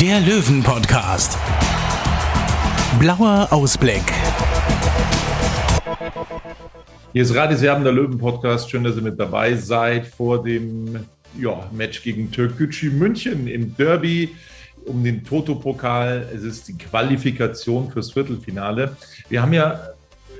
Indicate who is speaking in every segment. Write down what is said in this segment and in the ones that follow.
Speaker 1: der Löwen-Podcast. Blauer Ausblick.
Speaker 2: Hier ist Radiserben, der Löwen-Podcast. Schön, dass ihr mit dabei seid vor dem ja, Match gegen Türkgücü München im Derby um den Toto-Pokal. Es ist die Qualifikation fürs Viertelfinale. Wir haben ja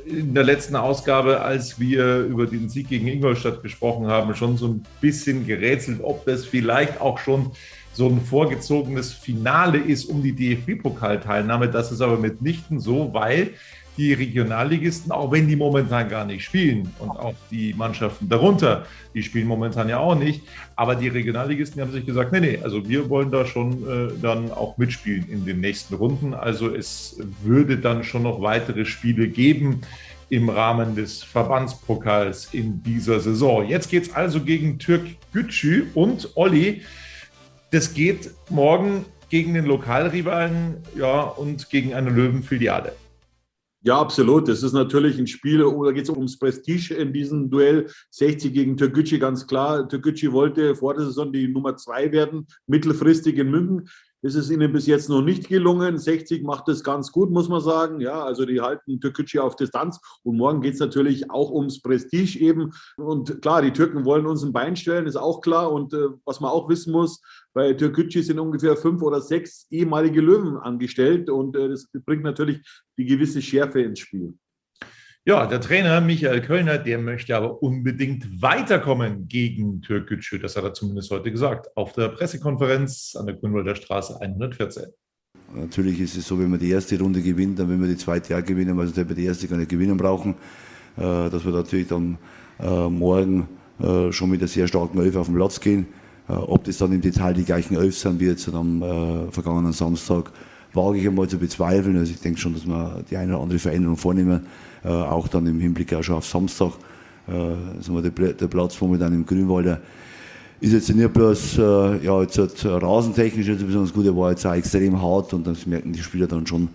Speaker 2: in der letzten Ausgabe, als wir über den Sieg gegen Ingolstadt gesprochen haben, schon so ein bisschen gerätselt, ob das vielleicht auch schon so ein vorgezogenes Finale ist um die DFB-Pokalteilnahme. Das ist aber mitnichten so, weil die Regionalligisten, auch wenn die momentan gar nicht spielen und auch die Mannschaften darunter, die spielen momentan ja auch nicht, aber die Regionalligisten haben sich gesagt, nee, nee, also wir wollen da schon äh, dann auch mitspielen in den nächsten Runden. Also es würde dann schon noch weitere Spiele geben im Rahmen des Verbandspokals in dieser Saison. Jetzt geht es also gegen Türk Gütschü und Olli. Das geht morgen gegen den Lokalrivalen ja, und gegen eine Löwenfiliale.
Speaker 3: Ja, absolut. Das ist natürlich ein Spiel, da geht es ums Prestige in diesem Duell. 60 gegen Türkgücü, ganz klar. Türkgücü wollte vor der Saison die Nummer zwei werden, mittelfristig in München. Das ist ihnen bis jetzt noch nicht gelungen. 60 macht es ganz gut, muss man sagen. Ja, also die halten Türkgücü auf Distanz. Und morgen geht es natürlich auch ums Prestige eben. Und klar, die Türken wollen uns ein Bein stellen, ist auch klar. Und äh, was man auch wissen muss, bei Türkgücü sind ungefähr fünf oder sechs ehemalige Löwen angestellt. Und äh, das bringt natürlich die gewisse Schärfe ins Spiel.
Speaker 2: Ja, der Trainer Michael Kölner, der möchte aber unbedingt weiterkommen gegen Türkgücü. Das hat er zumindest heute gesagt auf der Pressekonferenz an der Grünwalder Straße 114.
Speaker 4: Natürlich ist es so, wenn man die erste Runde gewinnt, dann wenn wir die zweite auch gewinnen, also wir die erste gar nicht gewinnen brauchen, äh, dass wir natürlich dann äh, morgen äh, schon mit einer sehr starken Elf auf den Platz gehen. Ob das dann im Detail die gleichen Elf sind wie jetzt am vergangenen Samstag, wage ich einmal zu bezweifeln. Also ich denke schon, dass wir die eine oder andere Veränderung vornehmen äh, auch dann im Hinblick auch schon auf Samstag. Äh, sagen wir, der, der Platz momentan im Grünwalder ist jetzt nicht bloß äh, ja, jetzt halt rasentechnisch nicht besonders gut, er war jetzt auch extrem hart und das merken die Spieler dann schon,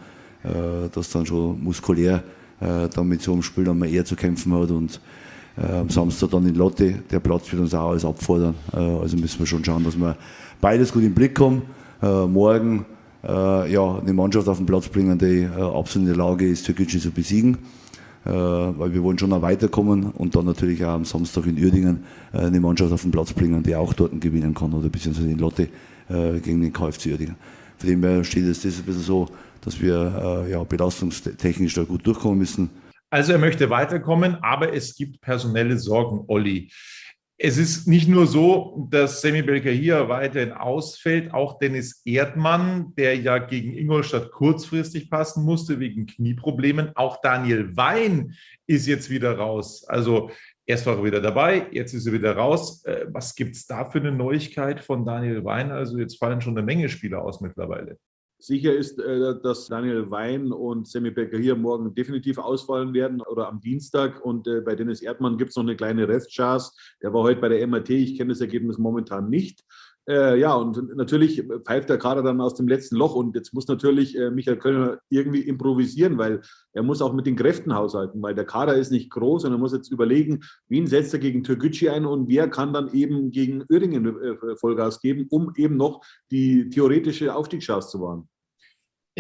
Speaker 4: äh, dass dann schon muskulär äh, dann mit so einem Spiel dann mal eher zu kämpfen hat und äh, am Samstag dann in Lotte, der Platz wird uns auch alles abfordern. Äh, also müssen wir schon schauen, dass wir beides gut im Blick haben. Äh, morgen äh, ja, eine Mannschaft auf den Platz bringen, die äh, absolut in der Lage ist, Türkgücü zu besiegen. Äh, weil wir wollen schon noch weiterkommen und dann natürlich auch am Samstag in Uerdingen äh, eine Mannschaft auf den Platz bringen, die auch dort gewinnen kann oder beziehungsweise in Lotte äh, gegen den KFC Uerdingen. Von dem her steht es das ein bisschen so, dass wir ja, belastungstechnisch da gut durchkommen müssen.
Speaker 2: Also er möchte weiterkommen, aber es gibt personelle Sorgen, Olli. Es ist nicht nur so, dass Semi hier weiterhin ausfällt, auch Dennis Erdmann, der ja gegen Ingolstadt kurzfristig passen musste wegen Knieproblemen. Auch Daniel Wein ist jetzt wieder raus. Also erst war er wieder dabei, jetzt ist er wieder raus. Äh, was gibt es da für eine Neuigkeit von Daniel Wein? Also jetzt fallen schon eine Menge Spieler aus mittlerweile.
Speaker 3: Sicher ist, äh, dass Daniel Wein und Sammy Becker hier morgen definitiv ausfallen werden oder am Dienstag. Und äh, bei Dennis Erdmann gibt es noch eine kleine Restchance. Der war heute bei der MRT. Ich kenne das Ergebnis momentan nicht. Äh, ja, und natürlich pfeift der Kader dann aus dem letzten Loch. Und jetzt muss natürlich Michael Kölner irgendwie improvisieren, weil er muss auch mit den Kräften haushalten, weil der Kader ist nicht groß und er muss jetzt überlegen, wen setzt er gegen Türkgücü ein und wer kann dann eben gegen Uerdingen äh, Vollgas geben, um eben noch die theoretische Aufstiegschance zu wahren.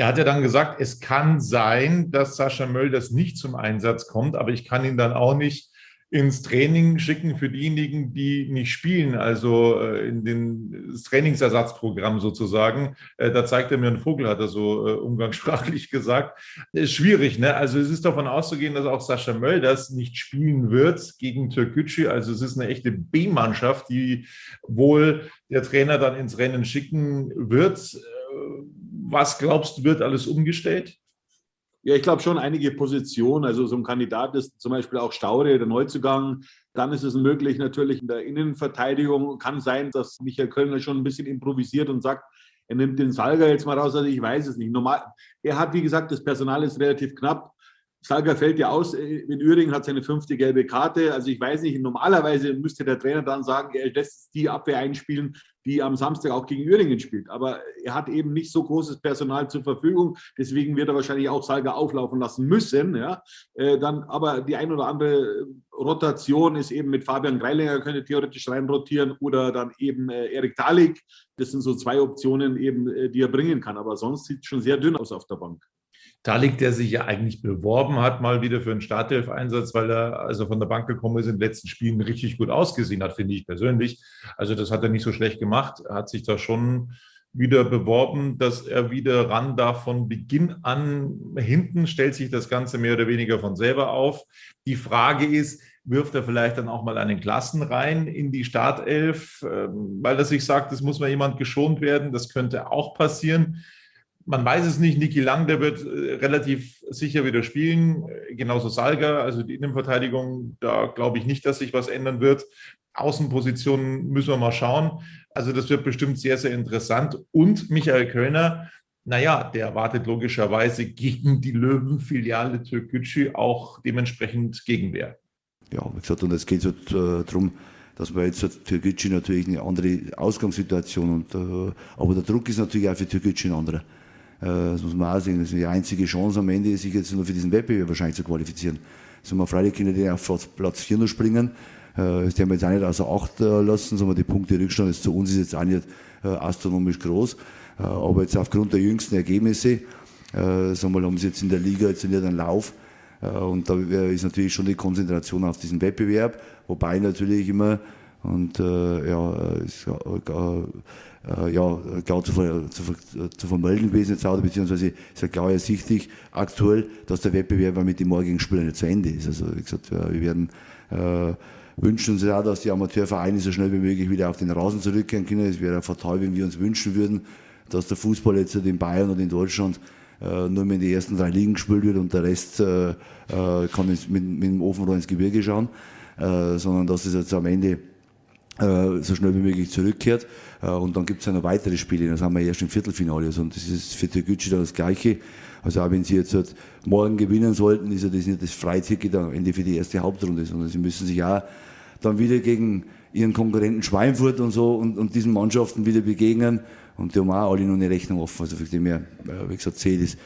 Speaker 2: Er hat ja dann gesagt, es kann sein, dass Sascha Mölders nicht zum Einsatz kommt, aber ich kann ihn dann auch nicht ins Training schicken für diejenigen, die nicht spielen, also äh, in den, das Trainingsersatzprogramm sozusagen. Äh, da zeigt er mir einen Vogel, hat er so äh, umgangssprachlich gesagt. Ist schwierig, ne? Also es ist davon auszugehen, dass auch Sascha Mölders nicht spielen wird gegen Türkgücü. Also es ist eine echte B-Mannschaft, die wohl der Trainer dann ins Rennen schicken wird was glaubst du, wird alles umgestellt?
Speaker 3: Ja, ich glaube schon einige Positionen. Also so ein Kandidat ist zum Beispiel auch Staude, der Neuzugang. Dann ist es möglich natürlich in der Innenverteidigung. Kann sein, dass Michael Kölner schon ein bisschen improvisiert und sagt, er nimmt den Salga jetzt mal raus, also ich weiß es nicht. Normal, er hat, wie gesagt, das Personal ist relativ knapp. Salga fällt ja aus, in Üringen hat seine fünfte gelbe Karte. Also ich weiß nicht, normalerweise müsste der Trainer dann sagen, er lässt die Abwehr einspielen, die am Samstag auch gegen Üringen spielt. Aber er hat eben nicht so großes Personal zur Verfügung. Deswegen wird er wahrscheinlich auch Salga auflaufen lassen müssen. Ja? Äh, dann, aber die ein oder andere Rotation ist eben mit Fabian Greilinger, könnte theoretisch rein rotieren oder dann eben äh, Erik Dalik. Das sind so zwei Optionen eben, äh, die er bringen kann. Aber sonst sieht es schon sehr dünn aus auf der Bank.
Speaker 2: Talik, der sich ja eigentlich beworben hat, mal wieder für einen Startelf-Einsatz, weil er, als er von der Bank gekommen ist, in den letzten Spielen richtig gut ausgesehen hat, finde ich persönlich. Also das hat er nicht so schlecht gemacht. Er hat sich da schon wieder beworben, dass er wieder ran darf von Beginn an. Hinten stellt sich das Ganze mehr oder weniger von selber auf. Die Frage ist, wirft er vielleicht dann auch mal einen Klassen rein in die Startelf, ähm, weil er sich sagt, es muss mal jemand geschont werden. Das könnte auch passieren man weiß es nicht. Niki Lang, der wird äh, relativ sicher wieder spielen. Genauso Salga, also die Innenverteidigung, da glaube ich nicht, dass sich was ändern wird. Außenpositionen müssen wir mal schauen. Also das wird bestimmt sehr, sehr interessant. Und Michael Kölner, naja, der erwartet logischerweise gegen die Löwen-Filiale Türkgücü auch dementsprechend Gegenwehr.
Speaker 4: Ja, wie gesagt, und es geht so äh, darum, dass man jetzt hat Türkgücü natürlich eine andere Ausgangssituation und äh, aber der Druck ist natürlich auch für Türkgücü ein anderer. Äh, das muss man auch sehen. Das ist die einzige Chance am Ende, sich jetzt nur für diesen Wettbewerb wahrscheinlich zu qualifizieren. Also man Freitag können die auf Platz 4 noch springen. Äh, das haben wir jetzt auch nicht außer Acht äh, lassen, sondern die Punkte Rückstand ist zu uns ist jetzt auch nicht astronomisch groß. Aber jetzt aufgrund der jüngsten Ergebnisse, sagen wir, haben sie jetzt in der Liga jetzt nicht einen Lauf. Und da ist natürlich schon die Konzentration auf diesen Wettbewerb, wobei natürlich immer, und äh, ja, ist, äh, äh, ja, klar zu, zu, zu vermelden gewesen jetzt auch, beziehungsweise ist ja klar ersichtlich aktuell, dass der Wettbewerb mit den morgigen Spielen nicht zu Ende ist. Also wie gesagt, wir werden äh, wünschen uns auch, dass die Amateurvereine so schnell wie möglich wieder auf den Rasen zurückkehren können. Es wäre fatal, wenn wir uns wünschen würden, dass der Fußball jetzt in Bayern und in Deutschland äh, nur mehr in die ersten drei Ligen gespielt wird und der Rest äh, äh kann mit, mit dem Ofenrohr ins Gebirge schauen, äh, sondern dass es jetzt am Ende äh, so schnell wie möglich zurückkehrt. Äh, und dann gibt es ja noch weitere Spiele. Das haben wir erst im Viertelfinale. Also, und das ist für Türkgücü dann das Gleiche. Also auch wenn sie jetzt halt morgen gewinnen sollten, ist ja das nicht das Freiticket am Ende für die erste Hauptrunde, sondern sie müssen sich auch dann wieder gegen ihren Konkurrenten Schweinfurt und so und, und diesen Mannschaften wieder begegnen. Und die haben auch alle noch eine Rechnung offen. Also für die mehr, äh, wie gesagt, sehe das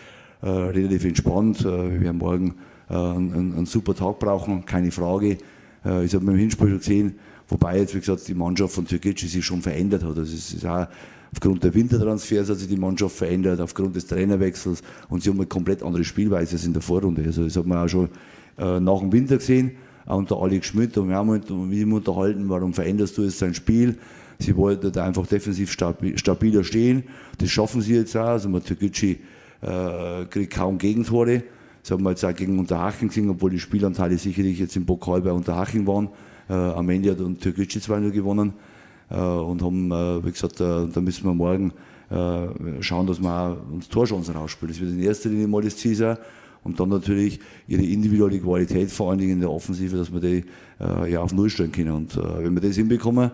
Speaker 4: äh, relativ entspannt. Äh, wir werden morgen äh, einen, einen, super Tag brauchen, keine Frage. Äh, ich habe beim Hinspiel schon gesehen, Wobei jetzt, wie gesagt, die Mannschaft von Türkgücü sich schon verändert hat. Also es ist auch aufgrund der Wintertransfers hat sich die Mannschaft verändert, aufgrund des Trainerwechsels und sie haben eine komplett andere Spielweise als in der Vorrunde. Also das hat man auch schon äh, nach dem Winter gesehen, auch unter Alex Schmidt und wir haben uns mit ihm unterhalten, warum veränderst du jetzt sein Spiel? Sie wollten da einfach defensiv stabiler stehen. Das schaffen sie jetzt auch. Also Türkgücü äh, kriegt kaum Gegentore. Das haben wir jetzt auch gegen Unterhaching gesehen, obwohl die Spielanteile sicherlich jetzt im Pokal bei Unterhaching waren. Äh, hat und Türkgücü 2-0 gewonnen äh, und haben, äh, wie gesagt, da müssen wir morgen schauen, dass wir uns Torchancen rausspielen. Das wird in erster Linie mal das Ziel sein. Und dann natürlich ihre individuelle Qualität, vor allen Dingen in der Offensive, dass wir die äh, ja auf Null stellen können. Und äh, wenn wir das hinbekommen,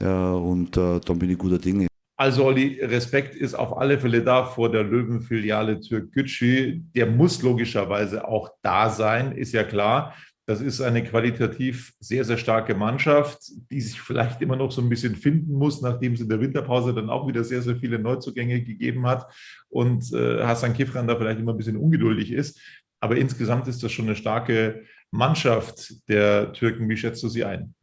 Speaker 4: äh, und dann bin ich guter Dinge.
Speaker 2: Also Olli, Respekt ist auf alle Fälle da vor der Löwenfiliale Türkgücü. Der muss logischerweise auch da sein, ist ja klar. Das ist eine qualitativ sehr, sehr starke Mannschaft, die sich vielleicht immer noch so ein bisschen finden muss, nachdem es in der Winterpause dann auch wieder sehr, sehr viele Neuzugänge gegeben hat und äh, Hassan Kifran da vielleicht immer ein bisschen ungeduldig ist. Aber insgesamt ist das schon eine starke Mannschaft der Türken. Wie schätzt du sie ein?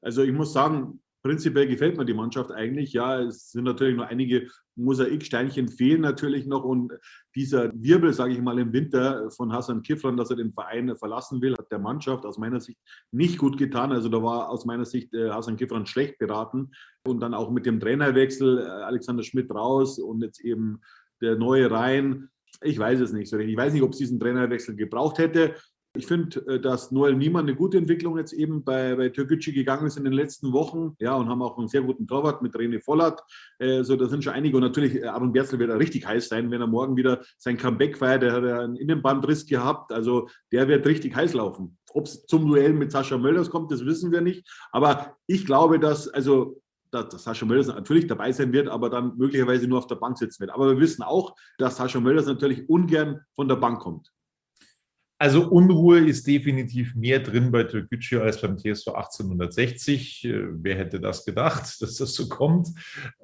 Speaker 3: Also ich muss sagen, prinzipiell gefällt mir die Mannschaft eigentlich. Ja, es sind natürlich noch einige Mosaiksteinchen fehlen natürlich noch und dieser Wirbel, sage ich mal, im Winter von Hassan Kifran, dass er den Verein verlassen will, hat der Mannschaft aus meiner Sicht nicht gut getan. Also da war aus meiner Sicht äh, Hassan Kifran schlecht beraten und dann auch mit dem Trainerwechsel äh, Alexander Schmidt raus und jetzt eben der neue rein. Ich weiß es nicht so richtig. Ich weiß nicht, ob es diesen Trainerwechsel gebraucht hätte. Ich finde, äh, dass Noel Niemann eine gute Entwicklung jetzt eben bei, bei Türkgücü gegangen ist in den letzten Wochen. Ja, und haben auch einen sehr guten Torwart mit René Vollert. Äh, so, da sind schon einige. Und natürlich, äh, Aaron Berzel wird richtig heiß sein, wenn er morgen wieder sein Comeback feiert. Der hat ja einen Innenbandriss gehabt. Also, der wird richtig heiß laufen. Ob es zum Duell mit Sascha Mölders kommt, das wissen wir nicht. Aber ich glaube, dass, also, dass Sascha Mölders natürlich dabei sein wird, aber dann möglicherweise nur auf der Bank sitzen wird. Aber wir wissen auch, dass Sascha Mölders natürlich ungern von der Bank kommt.
Speaker 2: Also Unruhe ist definitiv mehr drin bei Türkgücü als beim TSV 1860. Äh, wer hätte das gedacht, dass das so kommt?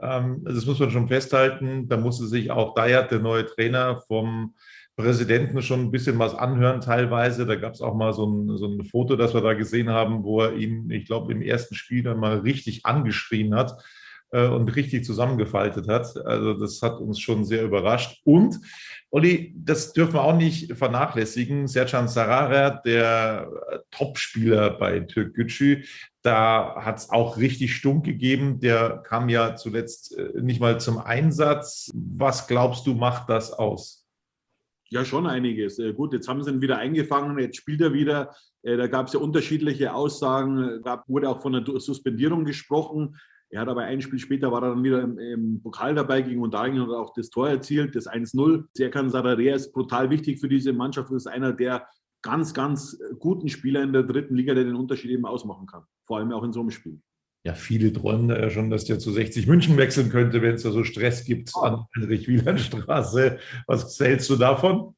Speaker 2: Ähm, also das muss man schon festhalten. Da musste sich auch Dayat, der neue Trainer, vom Präsidenten schon ein bisschen was anhören teilweise. Da gab es auch mal so ein, so ein Foto, das wir da gesehen haben, wo er ihn, ich glaube, im ersten Spiel dann mal richtig angeschrien hat und richtig zusammengefaltet hat. Also das hat uns schon sehr überrascht. Und Olli, das dürfen wir auch nicht vernachlässigen. Sercan Sarara, der Topspieler bei Türk Gücü, da hat es auch richtig stunk gegeben. Der kam ja zuletzt äh, nicht mal zum Einsatz. Was glaubst du, macht das aus?
Speaker 3: Ja, schon einiges. Äh, gut, jetzt haben sie ihn wieder eingefangen, jetzt spielt er wieder. Äh, da gab es ja unterschiedliche Aussagen. Da wurde auch von einer Suspendierung gesprochen. Er hat aber ein Spiel später war er dann wieder im, im Pokal dabei gegen Ungarn und hat auch das Tor erzielt, das 1-0. Serkan Sararea ist brutal wichtig für diese Mannschaft. Das ist einer der ganz, ganz guten Spieler in der dritten Liga, der den Unterschied eben ausmachen kann. Vor allem auch in so einem Spiel.
Speaker 2: Ja, viele träumen da ja schon, dass der zu 60 München wechseln könnte, wenn es da so Stress gibt an Heinrich-Wieland-Straße. Was hältst du davon?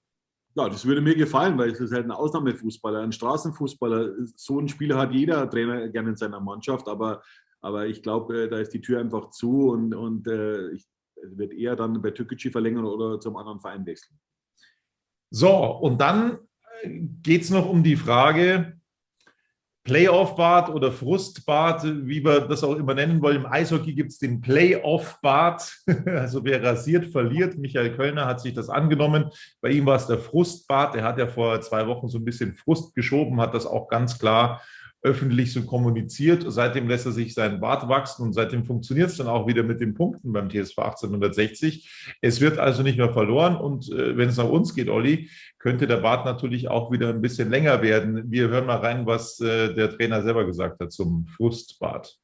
Speaker 3: Ja, das würde mir gefallen, weil es ist halt ein Ausnahmefußballer, ein Straßenfußballer. So ein Spieler hat jeder Trainer gerne in seiner Mannschaft, aber aber ich glaube, äh, da ist die Tür einfach zu und, und äh, ich wird eher dann bei Türkgücü verlängern oder zum anderen Verein wechseln.
Speaker 2: So, und dann äh, geht es noch um die Frage, Playoff-Bad oder Frustbad, wie wir das auch immer nennen wollen. Im Eishockey gibt es den Playoff-Bad. Also wer rasiert, verliert. Michael Kölner hat sich das angenommen. Bei ihm war es der Frustbad. Er hat ja vor zwei Wochen so ein bisschen Frust geschoben, hat das auch ganz klar öffentlich so kommuniziert. Seitdem lässt er sich seinen Bart wachsen und seitdem funktioniert es dann auch wieder mit den Punkten beim TSV 1860. Es wird also nicht mehr verloren und äh, wenn es nach uns geht, Olli, könnte der Bart natürlich auch wieder ein bisschen länger werden. Wir hören mal rein, was äh, der Trainer selber gesagt hat zum Frustbart.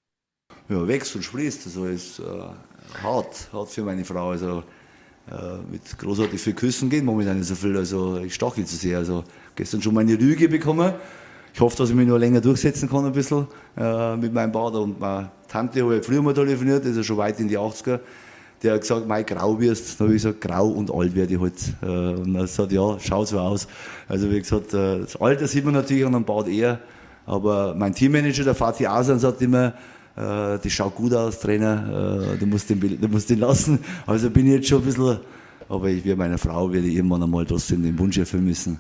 Speaker 4: Ja, wächst und sprießt. Also ist äh, hart, hart für meine Frau. Also äh, mit großartig viel Küssen geht momentan nicht so viel. Also ich stachel zu sehr. Also gestern schon meine Lüge bekommen ich hoffe, dass ich mich noch länger durchsetzen kann, ein bisschen äh, mit meinem Vater. Und meine Tante habe ich früher mal telefoniert, das ist ja schon weit in die 80er. Der hat gesagt, mein grau wirst. Dann habe ich gesagt, grau und alt werde ich halt. Äh, und er hat gesagt, ja, schaut so aus. Also wie gesagt, äh, das Alter sieht man natürlich an einem Bart eher. Aber mein Teammanager, der Fatih Asan, sagt immer, äh, das schaut gut aus, Trainer, äh, du, musst den, du musst den lassen. Also bin ich jetzt schon ein bisschen, aber ich werde meiner Frau werde ich irgendwann einmal trotzdem den Wunsch erfüllen müssen,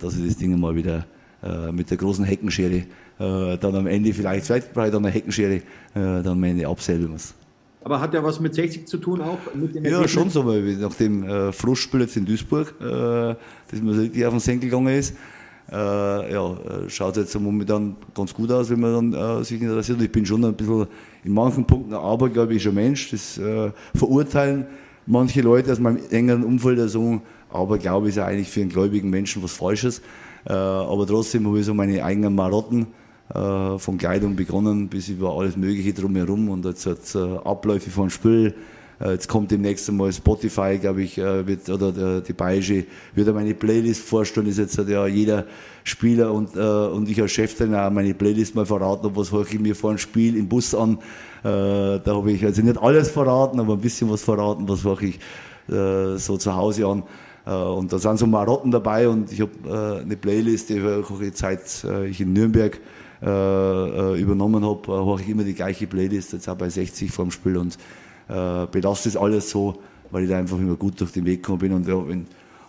Speaker 4: dass ich das Ding mal wieder mit der großen Heckenschere äh, dann am Ende vielleicht ich dann eine Heckenschere, äh, dann am Ende absäbeln muss.
Speaker 3: Aber hat ja was mit 60 zu tun auch? Mit
Speaker 4: dem ja, schon so, weil nach dem äh, Frustspiel jetzt in Duisburg, äh, das mir richtig auf den Senkel gegangen ist, äh, ja, schaut jetzt momentan ganz gut aus, wenn man dann äh, sich interessiert. Ich bin schon ein bisschen in manchen Punkten ein abergläubischer Mensch. Das äh, verurteilen manche Leute aus meinem engeren Umfeld so, aber glaube ich, ist ja eigentlich für einen gläubigen Menschen was Falsches. Äh, aber trotzdem habe ich so meine eigenen Marotten äh, von Kleidung begonnen bis über alles Mögliche drumherum und jetzt hat äh, Abläufe von Spiel. Jetzt kommt demnächst einmal Spotify, glaube ich, wird, oder die Bayerische wird meine Playlist vorstellen. Ist jetzt ja jeder Spieler und, und ich als Cheftrainer auch meine Playlist mal verraten, was höre ich mir vor einem Spiel im Bus an. Da habe ich also nicht alles verraten, aber ein bisschen was verraten, was höre ich so zu Hause an. Äh, und da sind so Marotten dabei und ich habe äh, eine Playlist, die höre ich seit äh, ich in Nürnberg übernommen habe, höre ich immer die gleiche Playlist, jetzt auch bei 60 vorm Spiel und belasse das alles so, weil ich da einfach immer gut durch den Weg gekommen bin und ja,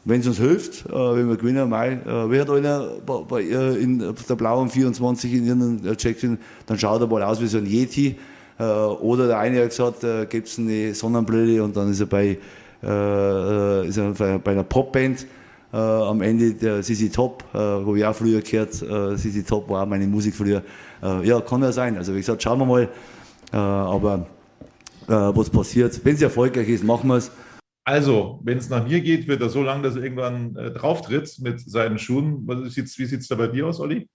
Speaker 4: wenn es uns hilft, äh, wenn wir gewinnen, Mai, äh, wer hat einer bei, bei, in der blauen 24 in ihren Check-in, dann schaut er mal aus wie so ein Yeti. Äh, oder der eine hat gesagt, äh, gibt es eine Sonnenbrille und dann ist er bei äh, ist bei einer Popband. Äh, am Ende der Sisi Top, äh, wo ich auch früher gehört, äh, Top war meine Musik früher. Äh, ja, kann ja sein. Also wie gesagt, schauen wir mal. Äh, aber äh, was passiert, wenn es erfolgreich ist, machen wir es.
Speaker 2: Also, wenn es nach mir geht, wird er so lange, dass er irgendwann äh, drauftritt mit seinen Schuhen. Was ist wie sieht es da bei dir aus, Olli?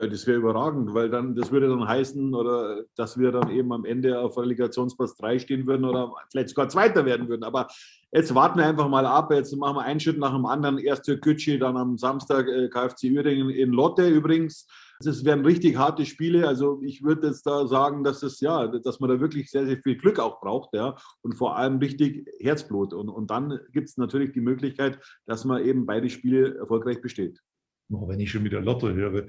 Speaker 3: Ja, das wäre überragend, weil dann, das würde dann heißen, oder dass wir dann eben am Ende auf Relegationsplatz 3 stehen würden oder vielleicht sogar Zweiter werden würden. Aber jetzt warten wir einfach mal ab. Jetzt machen wir einen Schritt nach dem anderen. Erst Türkgücü, dann am Samstag äh, KFC Uerdingen in Lotte übrigens. Es werden richtig harte Spiele. Also ich würde jetzt da sagen, dass es ja, dass man da wirklich sehr, sehr viel Glück auch braucht, ja, und vor allem richtig Herzblut. Und, und dann gibt es natürlich die Möglichkeit, dass man eben beide Spiele erfolgreich besteht.
Speaker 2: Oh, wenn ich schon wieder Lotto höre.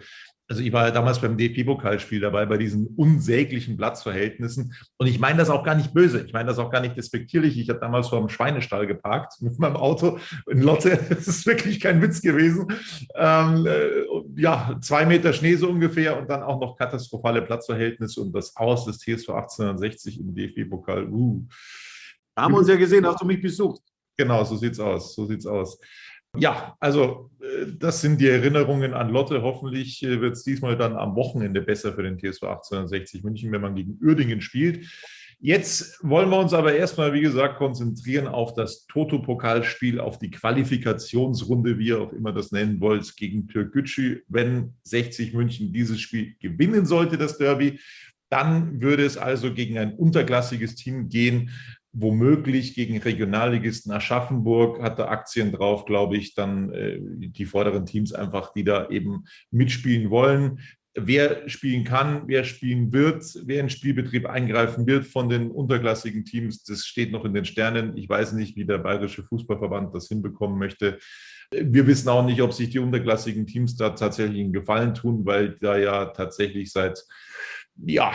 Speaker 2: Also ich war ja damals beim DFB-Pokalspiel dabei, bei diesen unsäglichen Platzverhältnissen. Und ich meine das auch gar nicht böse. Ich meine das auch gar nicht despektierlich. Ich habe damals vor einem Schweinestall geparkt mit meinem Auto in Lotte. Das ist wirklich kein Witz gewesen. Ähm, äh, ja, zwei Meter Schnee so ungefähr und dann auch noch katastrophale Platzverhältnisse und das Aus des TSV 1860 im DFB-Pokal. Uh.
Speaker 3: Da haben wir uns ja gesehen, hast du mich besucht.
Speaker 2: Genau, so sieht's aus. So sieht's aus. Ja, also äh, das sind die Erinnerungen an Lotte. Hoffentlich äh, wird es diesmal dann am Wochenende besser für den TSV 1860 München, wenn man gegen Uerdingen spielt. Jetzt wollen wir uns aber erstmal, wie gesagt, konzentrieren auf das Toto-Pokalspiel, auf die Qualifikationsrunde, wie ihr auch immer das nennen wollt, gegen Türkgücü. Wenn 60 München dieses Spiel gewinnen sollte, das Derby, dann würde es also gegen ein unterklassiges Team gehen, womöglich gegen Regionalligisten Aschaffenburg hat er Aktien drauf, glaube ich, dann äh, die vorderen Teams einfach, die da eben mitspielen wollen. Wer spielen kann, wer spielen wird, wer in Spielbetrieb eingreifen wird von den unterklassigen Teams, das steht noch in den Sternen. Ich weiß nicht, wie der Bayerische Fußballverband das hinbekommen möchte. Wir wissen auch nicht, ob sich die unterklassigen Teams da tatsächlich einen Gefallen tun, weil da ja tatsächlich seit ja,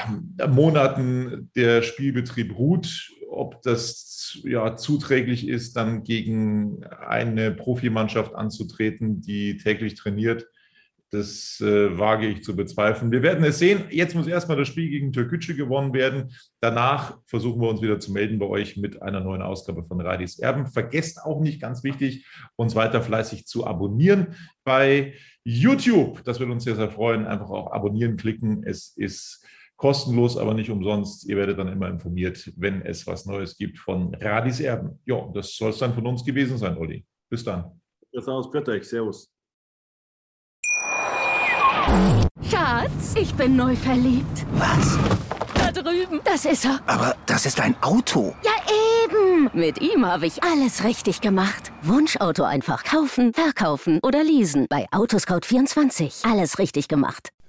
Speaker 2: Monaten der Spielbetrieb ruht ob das ja zuträglich ist, dann gegen eine Profimannschaft anzutreten, die täglich trainiert. Das äh, wage ich zu bezweifeln. Wir werden es sehen. Jetzt muss erstmal das Spiel gegen Türkgücü gewonnen werden. Danach versuchen wir uns wieder zu melden bei euch mit einer neuen Ausgabe von Radis Erben. Vergesst auch nicht, ganz wichtig, uns weiter fleißig zu abonnieren bei YouTube. Das wird uns sehr, sehr freuen. Einfach auch abonnieren klicken. Es ist kostenlos, aber nicht umsonst. Ihr werdet dann immer informiert, wenn es was Neues gibt von Radis Erben. Ja, das soll es dann von uns gewesen sein, Olli. Bis dann.
Speaker 3: Das aus euch. Servus.
Speaker 5: Schatz, ich bin neu verliebt.
Speaker 6: Was?
Speaker 5: Da drüben. Das ist er.
Speaker 6: Aber das ist ein Auto.
Speaker 5: Ja, eben. Mit ihm habe ich alles richtig gemacht. Wunschauto einfach kaufen, verkaufen oder leasen. Bei Autoscout24. Alles richtig gemacht.